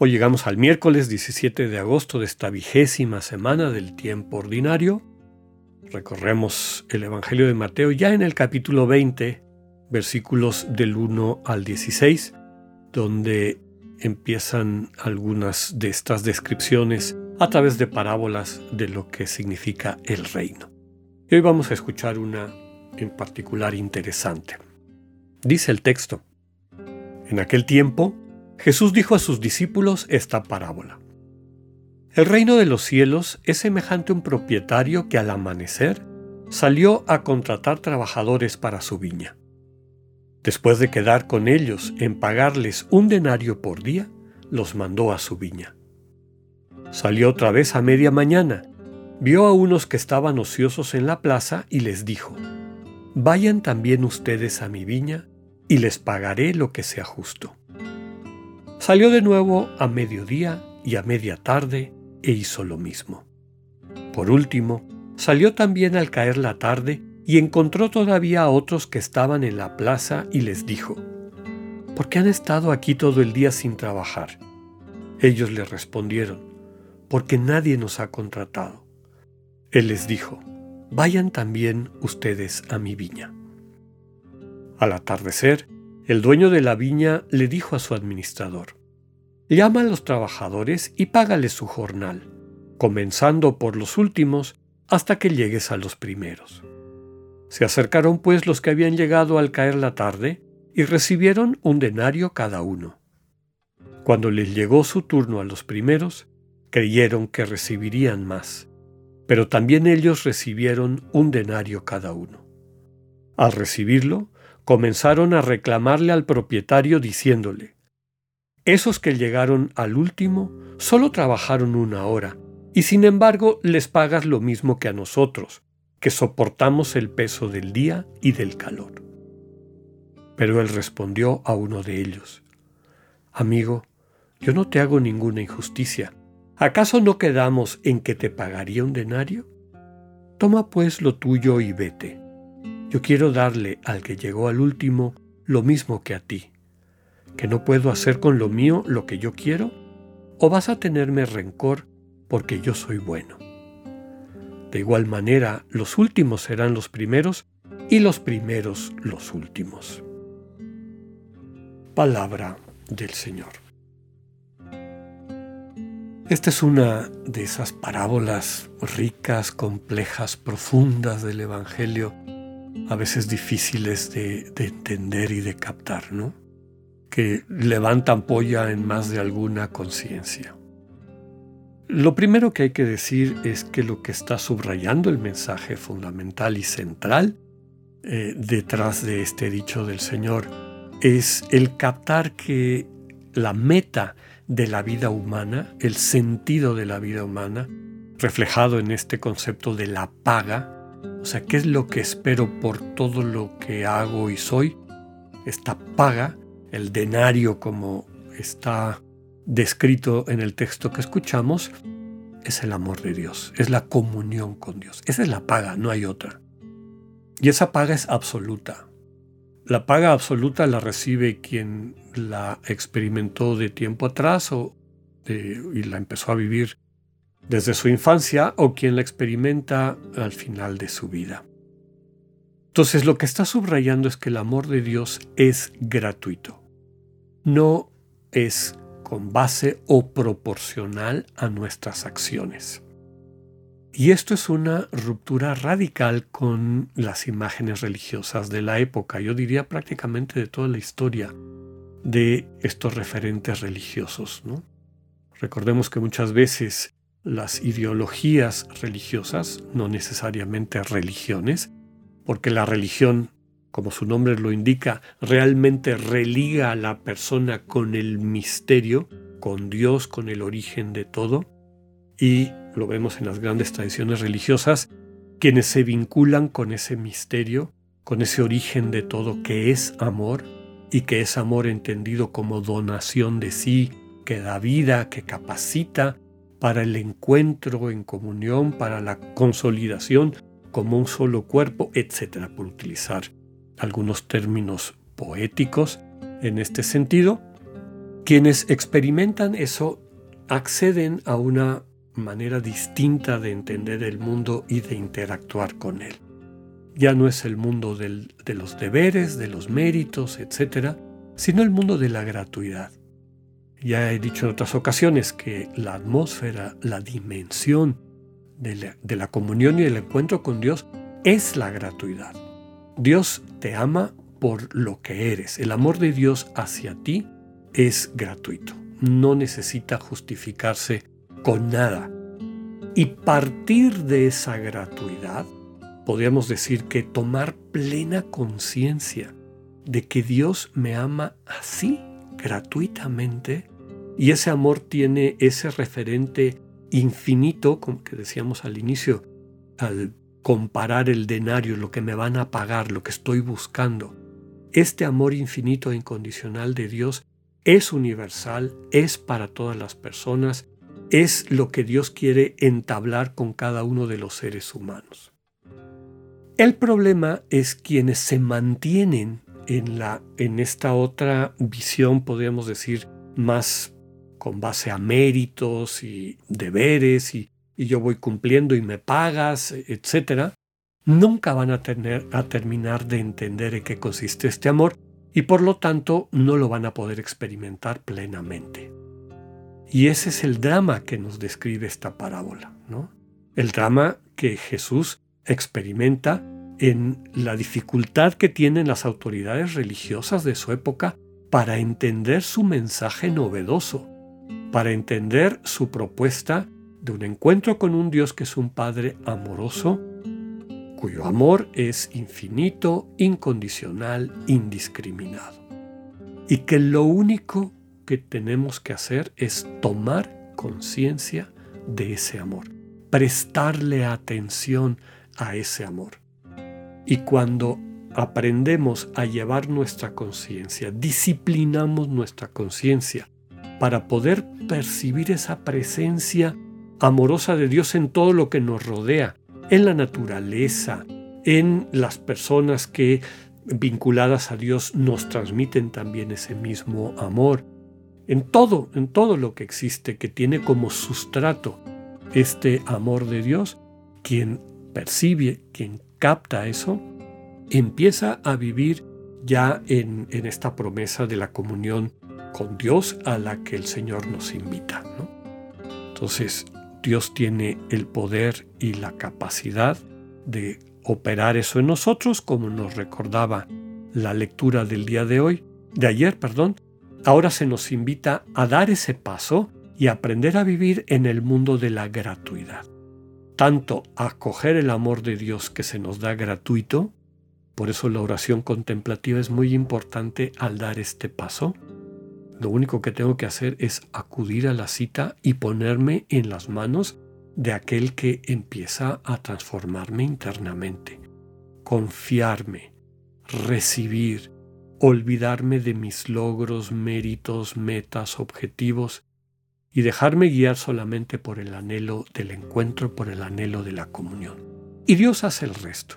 Hoy llegamos al miércoles 17 de agosto de esta vigésima semana del tiempo ordinario. Recorremos el Evangelio de Mateo ya en el capítulo 20, versículos del 1 al 16, donde empiezan algunas de estas descripciones a través de parábolas de lo que significa el reino. Hoy vamos a escuchar una en particular interesante. Dice el texto, en aquel tiempo, Jesús dijo a sus discípulos esta parábola. El reino de los cielos es semejante a un propietario que al amanecer salió a contratar trabajadores para su viña. Después de quedar con ellos en pagarles un denario por día, los mandó a su viña. Salió otra vez a media mañana, vio a unos que estaban ociosos en la plaza y les dijo, Vayan también ustedes a mi viña y les pagaré lo que sea justo. Salió de nuevo a mediodía y a media tarde e hizo lo mismo. Por último, salió también al caer la tarde y encontró todavía a otros que estaban en la plaza y les dijo, ¿Por qué han estado aquí todo el día sin trabajar? Ellos le respondieron, porque nadie nos ha contratado. Él les dijo, Vayan también ustedes a mi viña. Al atardecer, el dueño de la viña le dijo a su administrador, Llama a los trabajadores y págales su jornal, comenzando por los últimos hasta que llegues a los primeros. Se acercaron pues los que habían llegado al caer la tarde y recibieron un denario cada uno. Cuando les llegó su turno a los primeros, creyeron que recibirían más, pero también ellos recibieron un denario cada uno. Al recibirlo, comenzaron a reclamarle al propietario diciéndole, Esos que llegaron al último solo trabajaron una hora, y sin embargo les pagas lo mismo que a nosotros, que soportamos el peso del día y del calor. Pero él respondió a uno de ellos, Amigo, yo no te hago ninguna injusticia. ¿Acaso no quedamos en que te pagaría un denario? Toma pues lo tuyo y vete. Yo quiero darle al que llegó al último lo mismo que a ti, que no puedo hacer con lo mío lo que yo quiero, o vas a tenerme rencor porque yo soy bueno. De igual manera, los últimos serán los primeros y los primeros los últimos. Palabra del Señor. Esta es una de esas parábolas ricas, complejas, profundas del Evangelio a veces difíciles de, entender y de captar, ¿no? Que levantan polla en más de alguna conciencia. Lo primero que hay que decir es que lo que está subrayando el mensaje fundamental y central eh, detrás de este dicho del Señor es el captar que la meta de la vida humana, el sentido de la vida humana, reflejado en este concepto de la paga, o sea, ¿qué es lo que espero por todo lo que hago y soy? Esta paga, el denario como está descrito en el texto que escuchamos, es el amor de Dios, es la comunión con Dios. Esa es la paga, no hay otra. Y esa paga es absoluta. La paga absoluta la recibe quien la experimentó de tiempo atrás o y la empezó a vivir desde su infancia o quien la experimenta al final de su vida. Entonces lo que está subrayando es que el amor de Dios es gratuito. No es con base o proporcional a nuestras acciones. Y esto es una ruptura radical con las imágenes religiosas de la época, yo diría prácticamente de toda la historia de estos referentes religiosos. Recordemos que muchas veces las ideologías religiosas, no necesariamente religiones, porque la religión, como su nombre lo indica, realmente religa a la persona con el misterio, con Dios, con el origen de todo, y lo vemos en las grandes tradiciones religiosas, quienes se vinculan con ese misterio, con ese origen de todo que es amor y que es amor entendido como donación de sí, que da vida, que capacita para el encuentro en comunión, para la consolidación como un solo cuerpo, etcétera, por utilizar algunos términos poéticos en este sentido. Quienes experimentan eso acceden a una manera distinta de entender el mundo y de interactuar con él. Ya no es el mundo de los deberes, de los méritos, etc., sino el mundo de la gratuidad. Ya he dicho en otras ocasiones que la atmósfera, la dimensión de la, comunión y del encuentro con Dios es la gratuidad. Dios te ama por lo que eres. El amor de Dios hacia ti es gratuito. No necesita justificarse con nada. Y partir de esa gratuidad, podríamos decir que tomar plena conciencia de que Dios me ama así, gratuitamente, y ese amor tiene ese referente infinito, como que decíamos al inicio, al comparar el denario, lo que me van a pagar, lo que estoy buscando. Este amor infinito e incondicional de Dios es universal, es para todas las personas, es lo que Dios quiere entablar con cada uno de los seres humanos. El problema es quienes se mantienen en, la, en esta otra visión, podríamos decir, más con base a méritos y deberes y, yo voy cumpliendo y me pagas, etc., nunca van a, tener, a terminar de entender en qué consiste este amor y por lo tanto no lo van a poder experimentar plenamente. Y ese es el drama que nos describe esta parábola, ¿no? El drama que Jesús experimenta en la dificultad que tienen las autoridades religiosas de su época para entender su mensaje novedoso, para entender su propuesta de un encuentro con un Dios que es un Padre amoroso, cuyo amor es infinito, incondicional, indiscriminado. Y que lo único que tenemos que hacer es tomar conciencia de ese amor, prestarle atención a ese amor. Y cuando aprendemos a llevar nuestra conciencia, disciplinamos nuestra conciencia para poder percibir esa presencia amorosa de Dios en todo lo que nos rodea, en la naturaleza, en las personas que vinculadas a Dios nos transmiten también ese mismo amor, en todo, en todo lo que existe que tiene como sustrato este amor de Dios, quien percibe, quien capta eso, empieza a vivir ya en, en esta promesa de la comunión con Dios a la que el Señor nos invita. Entonces, Dios tiene el poder y la capacidad de operar eso en nosotros, como nos recordaba la lectura del día de hoy, de ayer, perdón. Ahora se nos invita a dar ese paso y aprender a vivir en el mundo de la gratuidad. Tanto acoger el amor de Dios que se nos da gratuito, por eso la oración contemplativa es muy importante al dar este paso, lo único que tengo que hacer es acudir a la cita y ponerme en las manos de aquel que empieza a transformarme internamente. Confiarme, recibir, olvidarme de mis logros, méritos, metas, objetivos y dejarme guiar solamente por el anhelo del encuentro, por el anhelo de la comunión. Y Dios hace el resto.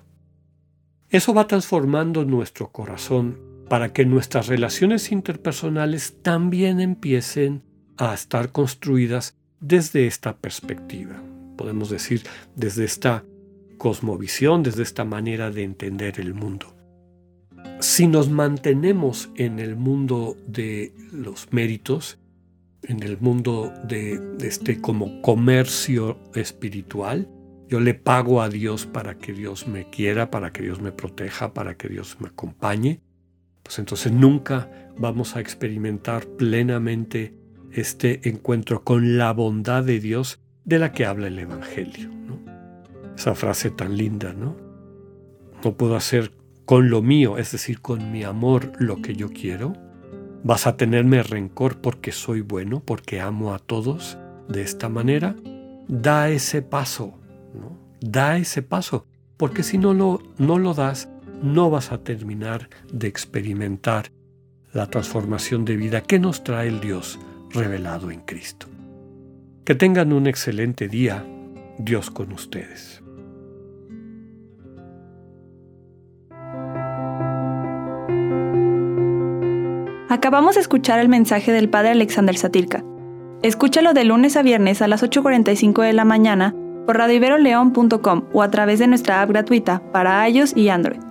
Eso va transformando nuestro corazón para que nuestras relaciones interpersonales también empiecen a estar construidas desde esta perspectiva. Podemos decir, desde esta cosmovisión, desde esta manera de entender el mundo. Si nos mantenemos en el mundo de los méritos, en el mundo de, este como comercio espiritual, yo le pago a Dios para que Dios me quiera, para que Dios me proteja, para que Dios me acompañe, pues entonces nunca vamos a experimentar plenamente este encuentro con la bondad de Dios de la que habla el Evangelio. Esa frase tan linda, ¿no? No puedo hacer con lo mío, es decir, con mi amor, lo que yo quiero. Vas a tenerme rencor porque soy bueno, porque amo a todos de esta manera. da ese paso, ¿no? da ese paso, porque si no lo, no lo das, no vas a terminar de experimentar la transformación de vida que nos trae el Dios revelado en Cristo. Que tengan un excelente día, Dios con ustedes. Acabamos de escuchar el mensaje del Padre Alexander Satirka. Escúchalo de lunes a viernes a las 8.45 de la mañana por radiveroleón.com o a través de nuestra app gratuita para iOS y Android.